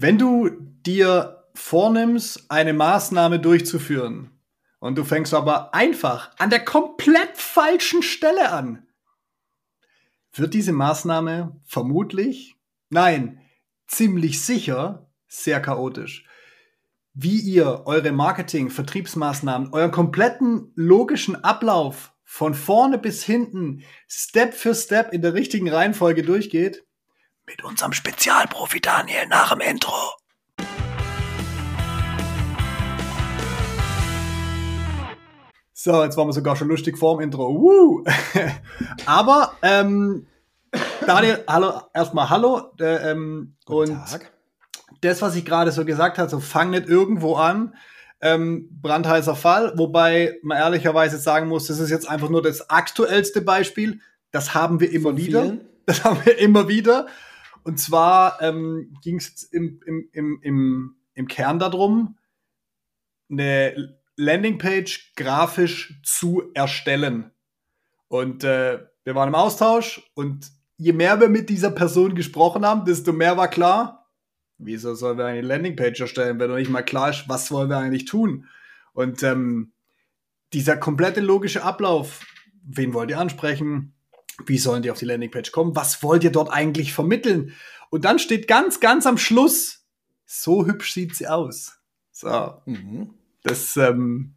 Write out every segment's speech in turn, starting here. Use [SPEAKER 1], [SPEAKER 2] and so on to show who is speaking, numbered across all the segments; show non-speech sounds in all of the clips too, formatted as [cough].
[SPEAKER 1] Wenn du dir vornimmst, eine Maßnahme durchzuführen und du fängst aber einfach an der komplett falschen Stelle an, wird diese Maßnahme vermutlich, nein, ziemlich sicher sehr chaotisch. Wie ihr eure Marketing, Vertriebsmaßnahmen, euren kompletten logischen Ablauf von vorne bis hinten Step für Step in der richtigen Reihenfolge durchgeht, mit unserem Spezialprofi Daniel nach dem Intro. So, jetzt waren wir sogar schon lustig vorm Intro. Woo! [laughs] Aber ähm, Daniel, hallo, erstmal hallo. Äh, ähm,
[SPEAKER 2] Guten
[SPEAKER 1] und
[SPEAKER 2] Tag.
[SPEAKER 1] das, was ich gerade so gesagt habe, so fang nicht irgendwo an. Ähm, brandheißer Fall, wobei man ehrlicherweise sagen muss, das ist jetzt einfach nur das aktuellste Beispiel. Das haben wir immer
[SPEAKER 2] Von
[SPEAKER 1] wieder.
[SPEAKER 2] vielen?
[SPEAKER 1] Das haben wir immer wieder. Und zwar ähm, ging es im, im, im, im, im Kern darum, eine Landingpage grafisch zu erstellen. Und äh, wir waren im Austausch und je mehr wir mit dieser Person gesprochen haben, desto mehr war klar, wieso sollen wir eine Landingpage erstellen, wenn noch nicht mal klar ist, was wollen wir eigentlich tun? Und ähm, dieser komplette logische Ablauf, wen wollt ihr ansprechen? Wie sollen die auf die Landingpage kommen? Was wollt ihr dort eigentlich vermitteln? Und dann steht ganz, ganz am Schluss, so hübsch sieht sie aus. So,
[SPEAKER 2] Mhm.
[SPEAKER 1] das ähm,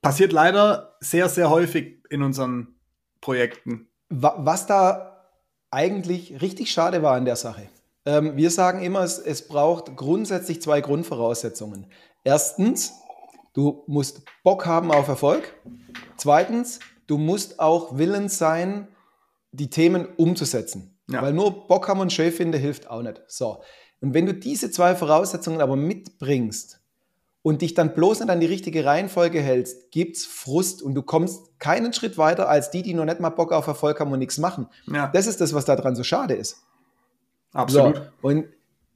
[SPEAKER 1] passiert leider sehr, sehr häufig in unseren Projekten.
[SPEAKER 2] Wa- Was da eigentlich richtig schade war an der Sache. Ähm, wir sagen immer, es, es braucht grundsätzlich zwei Grundvoraussetzungen. Erstens, du musst Bock haben auf Erfolg. Zweitens, du musst auch willens sein, die Themen umzusetzen.
[SPEAKER 1] Ja.
[SPEAKER 2] Weil nur Bock haben und schön finden hilft auch nicht. So. Und wenn du diese zwei Voraussetzungen aber mitbringst und dich dann bloß nicht an die richtige Reihenfolge hältst, gibt's Frust und du kommst keinen Schritt weiter als die, die noch nicht mal Bock auf Erfolg haben und nichts machen.
[SPEAKER 1] Ja,
[SPEAKER 2] Das ist das, was daran so schade ist.
[SPEAKER 1] absolut.
[SPEAKER 2] So, und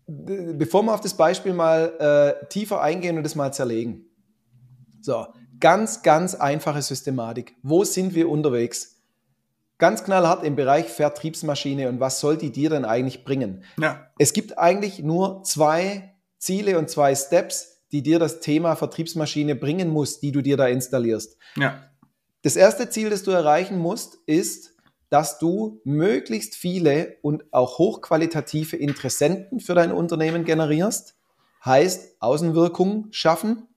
[SPEAKER 2] äh, bevor wir auf das Beispiel mal äh, tiefer eingehen und das mal zerlegen. So, ganz, ganz einfache Systematik. Wo sind wir unterwegs? Ganz knallhart im Bereich Vertriebsmaschine und was soll die dir denn eigentlich bringen?
[SPEAKER 1] Ja,
[SPEAKER 2] Es gibt eigentlich nur zwei Ziele und zwei Steps, die dir das Thema Vertriebsmaschine bringen muss, die du dir da installierst.
[SPEAKER 1] ja,
[SPEAKER 2] Das erste Ziel, das du erreichen musst, ist, dass du möglichst viele und auch hochqualitative Interessenten für dein Unternehmen generierst. Heißt, Außenwirkung schaffen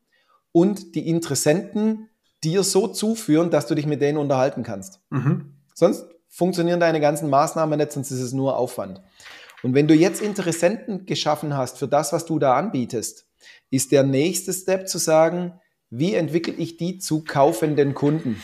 [SPEAKER 2] und die Interessenten dir so zuführen, dass du dich mit denen unterhalten kannst.
[SPEAKER 1] mhm.
[SPEAKER 2] Sonst funktionieren deine ganzen Maßnahmen nicht, sonst ist es nur Aufwand. Und wenn du jetzt Interessenten geschaffen hast für das, was du da anbietest, ist der nächste Step zu sagen, wie entwickle ich die zu kaufenden Kunden?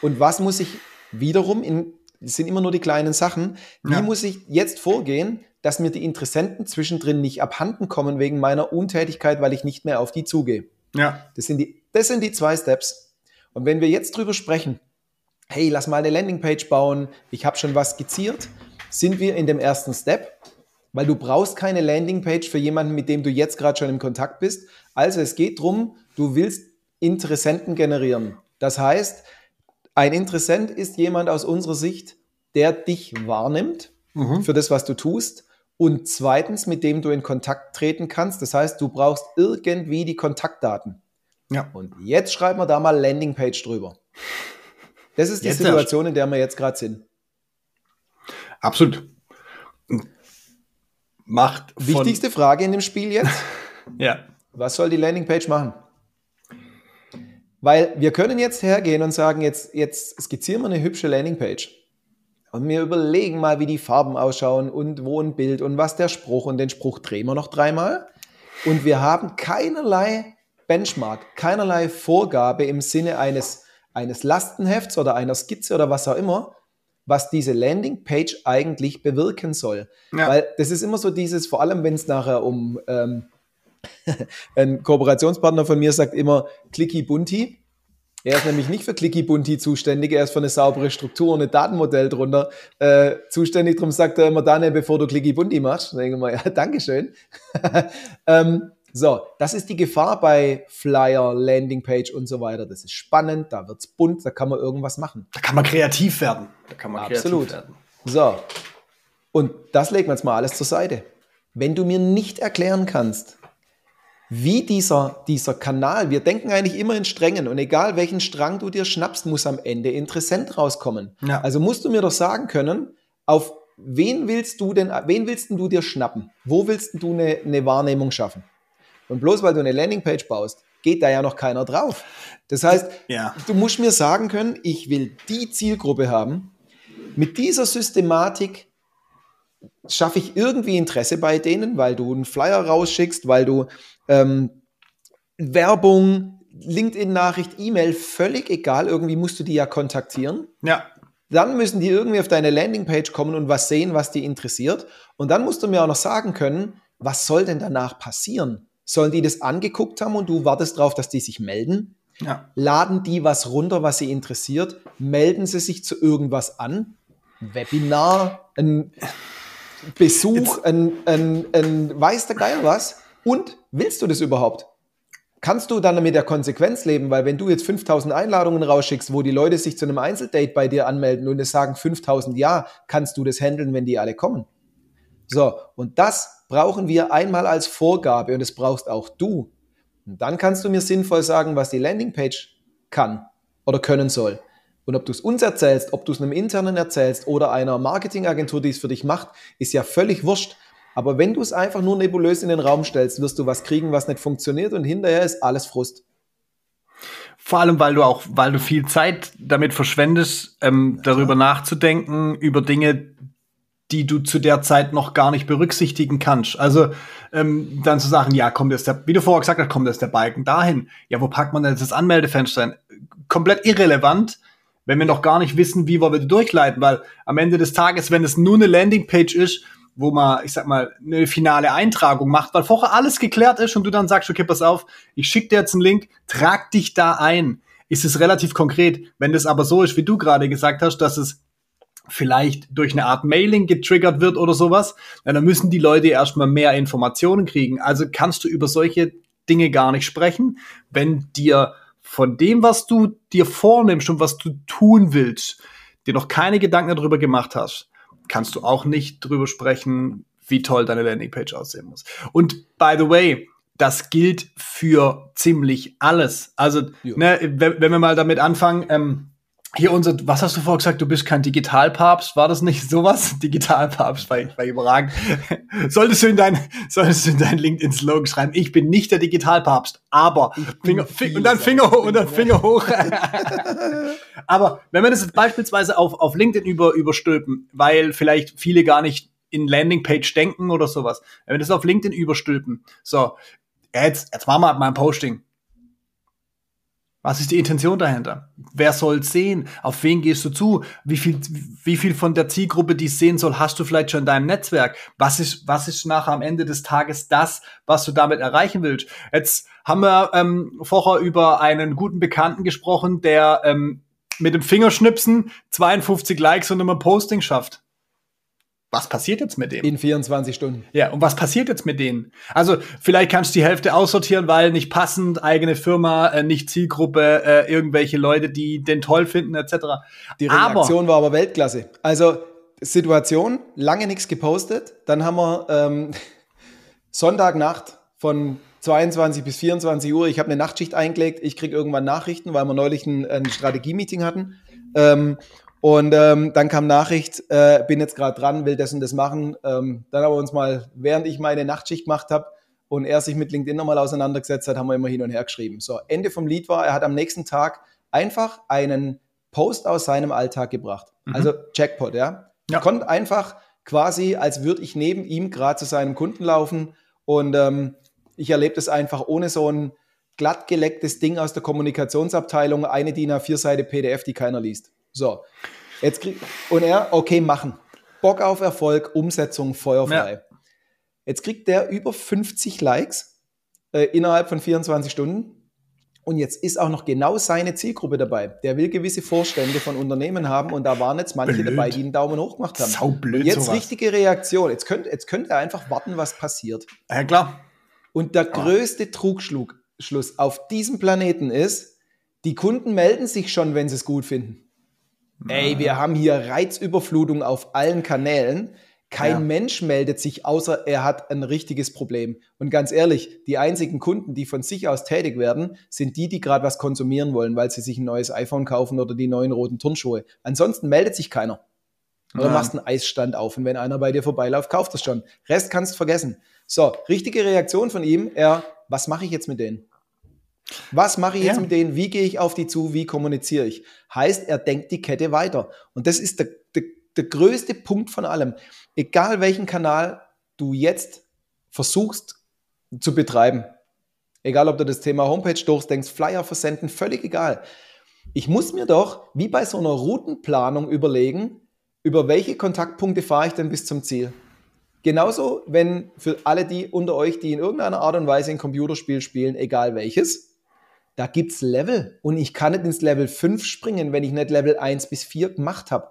[SPEAKER 2] Und was muss ich wiederum in, das sind immer nur die kleinen Sachen, wie
[SPEAKER 1] Ja.
[SPEAKER 2] muss ich jetzt vorgehen, dass mir die Interessenten zwischendrin nicht abhanden kommen wegen meiner Untätigkeit, weil ich nicht mehr auf die zugehe?
[SPEAKER 1] ja,
[SPEAKER 2] Das sind die, das sind die zwei Steps. Und wenn wir jetzt drüber sprechen, hey, lass mal eine Landingpage bauen, ich habe schon was skizziert, sind wir in dem ersten Step, weil du brauchst keine Landingpage für jemanden, mit dem du jetzt gerade schon im Kontakt bist. Also es geht darum, du willst Interessenten generieren. Das heißt, ein Interessent ist jemand aus unserer Sicht, der dich wahrnimmt
[SPEAKER 1] mhm.
[SPEAKER 2] für das, was du tust. Und zweitens, mit dem du in Kontakt treten kannst. Das heißt, du brauchst irgendwie die Kontaktdaten.
[SPEAKER 1] ja,
[SPEAKER 2] Und jetzt schreiben wir da mal Landingpage drüber. Das ist die
[SPEAKER 1] Jetzt
[SPEAKER 2] Situation, in der wir jetzt gerade sind.
[SPEAKER 1] absolut. Macht
[SPEAKER 2] Wichtigste Frage in dem Spiel jetzt, [laughs]
[SPEAKER 1] Ja,
[SPEAKER 2] was soll die Landingpage machen? Weil wir können jetzt hergehen und sagen, jetzt, jetzt skizzieren wir eine hübsche Landingpage. Und wir überlegen mal, wie die Farben ausschauen und wo ein Bild und was der Spruch und den Spruch drehen wir noch dreimal. Und wir haben keinerlei Benchmark, keinerlei Vorgabe im Sinne eines, eines Lastenhefts oder einer Skizze oder was auch immer, was diese Landingpage eigentlich bewirken soll.
[SPEAKER 1] Ja.
[SPEAKER 2] Weil das ist immer so dieses, vor allem wenn es nachher um ähm, [laughs] ein Kooperationspartner von mir sagt immer Clicky Bunti. Er ist nämlich nicht für Clicky Bunti zuständig, er ist für eine saubere Struktur und ein Datenmodell drunter äh, zuständig. Darum sagt er immer, Daniel, bevor du Clicky Bunti machst. Dann denke ich mal, ja, [laughs] Dankeschön. [laughs] ähm, so, das ist die Gefahr bei Flyer, Landingpage und so weiter. Das ist spannend, da wird's bunt, da kann man irgendwas machen.
[SPEAKER 1] da kann man kreativ werden. Da kann man
[SPEAKER 2] Absolut.
[SPEAKER 1] kreativ werden.
[SPEAKER 2] So, und das legen wir jetzt mal alles zur Seite. wenn du mir nicht erklären kannst, wie dieser, dieser Kanal, wir denken eigentlich immer in Strängen und egal welchen Strang du dir schnappst, muss am Ende Interessent rauskommen. Ja. Also musst du mir doch sagen können, auf wen willst du denn, wen willst du dir schnappen? Wo willst du eine, eine Wahrnehmung schaffen? Und bloß weil du eine Landingpage baust, geht da ja noch keiner drauf. Das heißt, ja. du musst mir sagen können, ich will die Zielgruppe haben. Mit dieser Systematik schaffe ich irgendwie Interesse bei denen, weil du einen Flyer rausschickst, weil du ähm, Werbung, LinkedIn-Nachricht, E-Mail, völlig egal, irgendwie musst du die ja kontaktieren.
[SPEAKER 1] Ja.
[SPEAKER 2] Dann müssen die irgendwie auf deine Landingpage kommen und was sehen, was die interessiert. Und dann musst du mir auch noch sagen können, was soll denn danach passieren? Sollen die das angeguckt haben und du wartest darauf, dass die sich melden? Ja. Laden die was runter, was sie interessiert? Melden sie sich zu irgendwas an? Webinar, ein Besuch, ein, ein, ein weiß der Geil was? Und willst du das überhaupt? Kannst du dann mit der Konsequenz leben? Weil wenn du jetzt 5000 Einladungen rausschickst, wo die Leute sich zu einem Einzeldate bei dir anmelden und es sagen 5000 ja, kannst du das handeln, wenn die alle kommen? So, und das brauchen wir einmal als Vorgabe und das brauchst auch du. Und dann kannst du mir sinnvoll sagen, was die Landingpage kann oder können soll. Und ob du es uns erzählst, ob du es einem internen erzählst oder einer Marketingagentur, die es für dich macht, ist ja völlig wurscht. Aber wenn du es einfach nur nebulös in den Raum stellst, wirst du was kriegen, was nicht funktioniert und hinterher ist alles Frust.
[SPEAKER 1] Vor allem, weil du auch, weil du viel Zeit damit verschwendest, ähm, darüber nachzudenken, über Dinge, die du zu der Zeit noch gar nicht berücksichtigen kannst. Also ähm, dann zu sagen, ja, kommt jetzt der, wie du vorher gesagt hast, kommt jetzt der Balken dahin. Ja, wo packt man denn jetzt das Anmeldefenster hin? Komplett irrelevant, wenn wir noch gar nicht wissen, wie wir durchleiten, weil am Ende des Tages, wenn es nur eine Landingpage ist, wo man, ich sag mal, eine finale Eintragung macht, weil vorher alles geklärt ist und du dann sagst, okay, pass auf, ich schicke dir jetzt einen Link, trag dich da ein, ist es relativ konkret. Wenn das aber so ist, wie du gerade gesagt hast, dass es vielleicht durch eine Art Mailing getriggert wird oder sowas, dann müssen die Leute erstmal mehr Informationen kriegen. Also kannst du über solche Dinge gar nicht sprechen, wenn dir von dem, was du dir vornimmst und was du tun willst, dir noch keine Gedanken darüber gemacht hast, kannst du auch nicht drüber sprechen, wie toll deine Landingpage aussehen muss. Und by the way, das gilt für ziemlich alles. Also, ne, wenn, wenn, wir mal damit anfangen, ähm, hier unser, was hast du vorher gesagt, du bist kein Digitalpapst, war das nicht [laughs] sowas? Digitalpapst war, war überragend. [laughs] solltest du in dein, solltest du in dein LinkedIn-Slogan schreiben, ich bin nicht der Digitalpapst, aber Finger, Finger und dann Finger hoch und dann Finger hoch. aber wenn wir das jetzt beispielsweise auf, auf LinkedIn über, überstülpen, weil vielleicht viele gar nicht in Landingpage denken oder sowas, wenn wir das auf LinkedIn überstülpen, so, jetzt, jetzt machen wir mal ein Posting was ist die Intention dahinter? Wer soll sehen? Auf wen gehst du zu? Wie viel, wie viel von der Zielgruppe, die sehen soll, hast du vielleicht schon in deinem Netzwerk? Was ist, was ist nachher am Ende des Tages das, was du damit erreichen willst? Jetzt haben wir ähm, vorher über einen guten Bekannten gesprochen, der ähm, mit dem Fingerschnipsen 52 Likes und immer Posting schafft was passiert jetzt mit denen?
[SPEAKER 2] In 24 Stunden.
[SPEAKER 1] Ja, und was passiert jetzt mit denen? Also, vielleicht kannst du die Hälfte aussortieren, weil nicht passend, eigene Firma, äh, nicht Zielgruppe, äh, irgendwelche Leute, die den toll finden, etc.
[SPEAKER 2] Die Reaktion aber, war aber Weltklasse. Also, Situation, lange nichts gepostet. Dann haben wir ähm, [laughs] Sonntagnacht von 22 bis 24 Uhr. Ich habe eine Nachtschicht eingelegt. Ich kriege irgendwann Nachrichten, weil wir neulich ein, ein Strategie-Meeting hatten. Ähm, und ähm, dann kam Nachricht, äh, bin jetzt gerade dran, will das und das machen. Ähm, dann haben wir uns mal, während ich meine Nachtschicht gemacht habe und er sich mit LinkedIn nochmal auseinandergesetzt hat, haben wir immer hin und her geschrieben. So, Ende vom Lied war, er hat am nächsten Tag einfach einen Post aus seinem Alltag gebracht. Mhm. Also Jackpot, ja. ja. Er konnte einfach quasi, als würde ich neben ihm gerade zu seinem Kunden laufen und ähm, ich erlebe das einfach ohne so ein glattgelecktes Ding aus der Kommunikationsabteilung, eine DIN A4-Seite PDF, die keiner liest. So, jetzt krieg, und er, okay, machen. Bock auf Erfolg, Umsetzung, feuerfrei. Ja. Jetzt kriegt der über 50 Likes äh, innerhalb von 24 Stunden. Und jetzt ist auch noch genau seine Zielgruppe dabei. Der will gewisse Vorstände von Unternehmen haben und da waren jetzt manche blöd. dabei, die einen Daumen hoch gemacht haben.
[SPEAKER 1] Sau blöd,
[SPEAKER 2] jetzt sowas. richtige Reaktion. Jetzt könnte jetzt könnt er einfach warten, was passiert.
[SPEAKER 1] Ja, klar.
[SPEAKER 2] Und der größte Trugschluss auf diesem Planeten ist, die Kunden melden sich schon, wenn sie es gut finden. Ey, wir haben hier Reizüberflutung auf allen Kanälen. Kein
[SPEAKER 1] Ja.
[SPEAKER 2] Mensch meldet sich, außer er hat ein richtiges Problem. Und ganz ehrlich, die einzigen Kunden, die von sich aus tätig werden, sind die, die gerade was konsumieren wollen, weil sie sich ein neues iPhone kaufen oder die neuen roten Turnschuhe. Ansonsten meldet sich keiner. Oder
[SPEAKER 1] Ja.
[SPEAKER 2] machst einen Eisstand auf und wenn einer bei dir vorbeiläuft, kauft es schon. Rest kannst vergessen. So, richtige Reaktion von ihm, er, was mache ich jetzt mit denen? Was mache ich jetzt
[SPEAKER 1] Ja.
[SPEAKER 2] mit denen? Wie gehe ich auf die zu? Wie kommuniziere ich? Heißt, er denkt die Kette weiter. Und das ist der, der, der größte Punkt von allem. Egal welchen Kanal du jetzt versuchst zu betreiben, egal ob du das Thema Homepage durchdenkst, Flyer versenden, völlig egal. Ich muss mir doch, wie bei so einer Routenplanung, überlegen, über welche Kontaktpunkte fahre ich denn bis zum Ziel. Genauso, wenn für alle die unter euch, die in irgendeiner Art und Weise ein Computerspiel spielen, egal welches, da gibt's Level. Und ich kann nicht ins Level 5 springen, wenn ich nicht Level 1 bis 4 gemacht habe.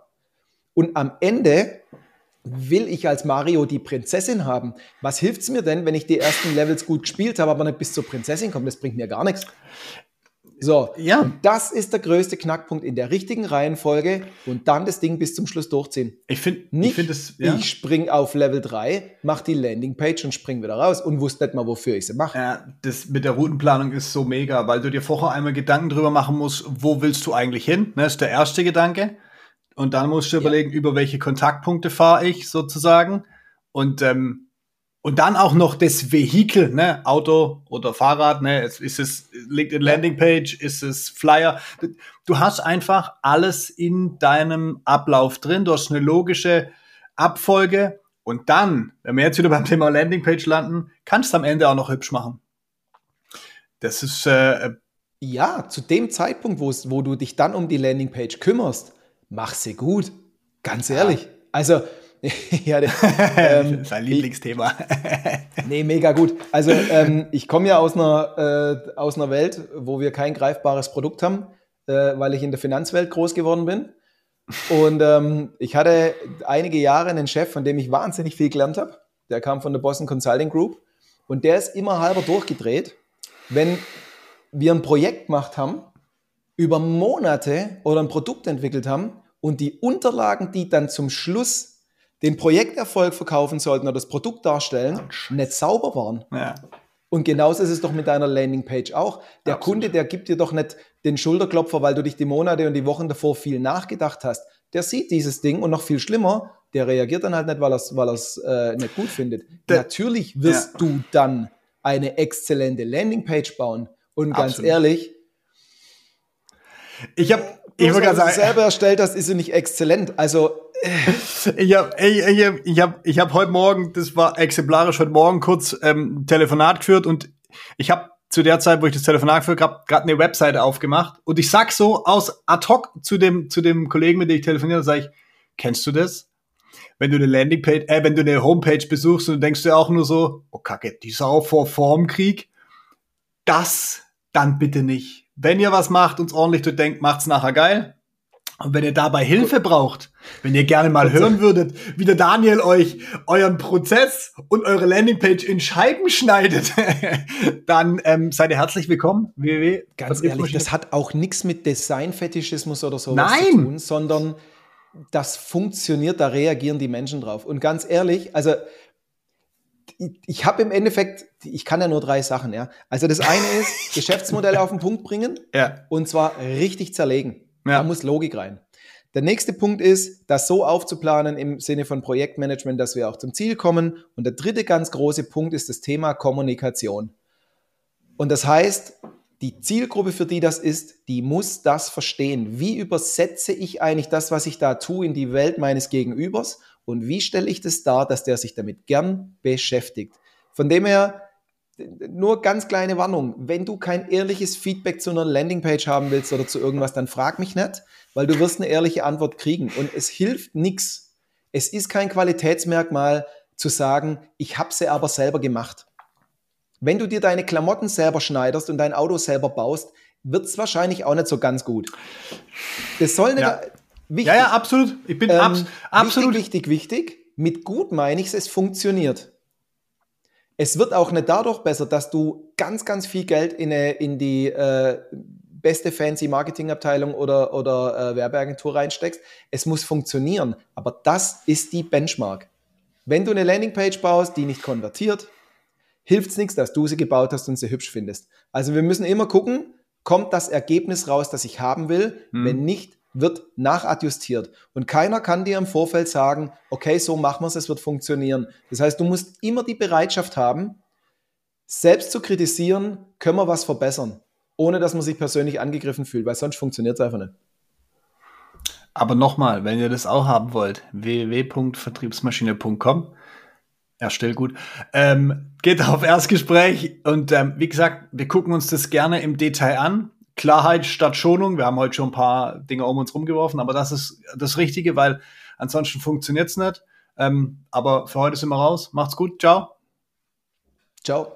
[SPEAKER 2] Und am Ende will ich als Mario die Prinzessin haben. Was hilft's mir denn, wenn ich die ersten Levels gut gespielt habe, aber nicht bis zur Prinzessin komme? Das bringt mir gar nichts. So,
[SPEAKER 1] Ja.
[SPEAKER 2] und das ist der größte Knackpunkt in der richtigen Reihenfolge und dann das Ding bis zum Schluss durchziehen.
[SPEAKER 1] Ich finde,
[SPEAKER 2] Nicht,
[SPEAKER 1] ich finde es, ja.
[SPEAKER 2] ich spring auf Level 3, mach die Landingpage und spring wieder raus und wusste nicht mal, wofür ich sie mache.
[SPEAKER 1] Ja, das mit der Routenplanung ist so mega, weil du dir vorher einmal Gedanken drüber machen musst, wo willst du eigentlich hin? Ne, ist der erste Gedanke. Und dann musst du
[SPEAKER 2] Ja.
[SPEAKER 1] überlegen, über welche Kontaktpunkte fahre ich sozusagen. Und, ähm, und dann auch noch das Vehikel, ne, Auto oder Fahrrad, ne, es- ist es LinkedIn Landingpage, ist es Flyer. Du- hast einfach alles in deinem Ablauf drin. Du hast eine logische Abfolge. Und dann, wenn wir jetzt wieder beim Thema Landingpage landen, kannst du am Ende auch noch hübsch machen. Das ist, äh,
[SPEAKER 2] Ja, zu dem Zeitpunkt, wo, du dich dann um die Landingpage kümmerst, mach sie gut. Ganz ehrlich. Also, [laughs] ja, der- ähm, [laughs]
[SPEAKER 1] sein Lieblingsthema. [laughs]
[SPEAKER 2] Nee, mega gut. Also ähm, ich komme ja aus einer, äh, aus einer Welt, wo wir kein greifbares Produkt haben, äh, weil ich in der Finanzwelt groß geworden bin. Und ähm, ich hatte einige Jahre einen Chef, von dem ich wahnsinnig viel gelernt habe. Der kam von der Boston Consulting Group und der ist immer halber durchgedreht, wenn wir ein Projekt gemacht haben, über Monate oder ein Produkt entwickelt haben und die Unterlagen, die dann zum Schluss den Projekterfolg verkaufen sollten oder das Produkt darstellen, nicht sauber waren.
[SPEAKER 1] ja.
[SPEAKER 2] Und genauso ist es doch mit deiner Landingpage auch. Der
[SPEAKER 1] Absolut.
[SPEAKER 2] Kunde, der gibt dir doch nicht den Schulterklopfer, weil du dich die Monate und die Wochen davor viel nachgedacht hast. Der sieht dieses Ding und noch viel schlimmer, der reagiert dann halt nicht, weil er es weil er's, äh, nicht gut findet.
[SPEAKER 1] Der-
[SPEAKER 2] Natürlich wirst
[SPEAKER 1] Ja.
[SPEAKER 2] du dann eine exzellente Landingpage bauen. Und ganz
[SPEAKER 1] Absolut.
[SPEAKER 2] ehrlich,
[SPEAKER 1] Ich habe, ich gerade
[SPEAKER 2] du
[SPEAKER 1] sagen,
[SPEAKER 2] selber erstellt hast, ist sie nicht exzellent. Also
[SPEAKER 1] ich habe, ich, ich hab, ich hab, ich hab heute Morgen, das war exemplarisch heute Morgen kurz ähm, ein Telefonat geführt und ich habe zu der Zeit, wo ich das Telefonat geführt habe, gerade eine Webseite aufgemacht und ich sag so aus ad hoc zu dem zu dem Kollegen, mit dem ich telefoniere, sage ich, kennst du das? Wenn du eine Landingpage, äh, wenn du eine Homepage besuchst und denkst dir auch nur so, oh Kacke, die Sau vor Formkrieg, das dann bitte nicht. Wenn ihr was macht, uns ordentlich denken, macht's nachher geil. Und wenn ihr dabei Hilfe braucht, wenn ihr gerne mal hören würdet, wie der Daniel euch euren Prozess und eure Landingpage in Scheiben schneidet, [laughs] dann ähm, seid ihr herzlich willkommen. www.
[SPEAKER 2] Ganz ehrlich, das hat auch nichts mit Designfetischismus oder sowas
[SPEAKER 1] Nein.
[SPEAKER 2] zu tun, sondern das funktioniert, da reagieren die Menschen drauf. Und ganz ehrlich, also ich, ich habe im Endeffekt, ich kann ja nur drei Sachen, ja. Also das eine ist [laughs] Geschäftsmodell auf den Punkt bringen
[SPEAKER 1] Ja.
[SPEAKER 2] und zwar richtig zerlegen.
[SPEAKER 1] Ja.
[SPEAKER 2] Da muss Logik rein. Der nächste Punkt ist, das so aufzuplanen im Sinne von Projektmanagement, dass wir auch zum Ziel kommen. Und der dritte ganz große Punkt ist das Thema Kommunikation. Und das heißt, die Zielgruppe, für die das ist, die muss das verstehen. Wie übersetze ich eigentlich das, was ich da tue, in die Welt meines Gegenübers? Und wie stelle ich das dar, dass der sich damit gern beschäftigt? Von dem her, nur ganz kleine Warnung. Wenn du kein ehrliches Feedback zu einer Landingpage haben willst oder zu irgendwas, dann frag mich nicht, weil du wirst eine ehrliche Antwort kriegen. Und es hilft nichts. Es ist kein Qualitätsmerkmal zu sagen, ich habe sie aber selber gemacht. Wenn du dir deine Klamotten selber schneiderst und dein Auto selber baust, wird es wahrscheinlich auch nicht so ganz gut. Das soll nicht
[SPEAKER 1] Ja.
[SPEAKER 2] wichtig.
[SPEAKER 1] Ja, ja, absolut. Ich bin
[SPEAKER 2] Ähm,
[SPEAKER 1] abs absolut.
[SPEAKER 2] Wichtig, wichtig, wichtig. Mit gut meine ich es, es funktioniert. Es wird auch nicht dadurch besser, dass du ganz, ganz viel Geld in, eine, in die äh, beste fancy Marketingabteilung oder, oder äh, Werbeagentur reinsteckst. Es muss funktionieren. Aber das ist die Benchmark. Wenn du eine Landingpage baust, die nicht konvertiert, hilft es nichts, dass du sie gebaut hast und sie hübsch findest. Also wir müssen immer gucken, kommt das Ergebnis raus, das ich haben will? Hm. Wenn nicht, wird nachadjustiert. Und keiner kann dir im Vorfeld sagen, okay, so machen wir es, es wird funktionieren. Das heißt, du musst immer die Bereitschaft haben, selbst zu kritisieren, können wir was verbessern, ohne dass man sich persönlich angegriffen fühlt, weil sonst funktioniert es einfach nicht.
[SPEAKER 1] Aber nochmal, wenn ihr das auch haben wollt, www.vertriebsmaschine.com, erstellt gut, ähm, geht auf Erstgespräch und ähm, wie gesagt, wir gucken uns das gerne im Detail an. Klarheit statt Schonung. Wir haben heute schon ein paar Dinge um uns rumgeworfen, aber das ist das Richtige, weil ansonsten funktioniert es nicht. Ähm, aber für heute sind wir raus. Macht's gut. Ciao.
[SPEAKER 2] Ciao.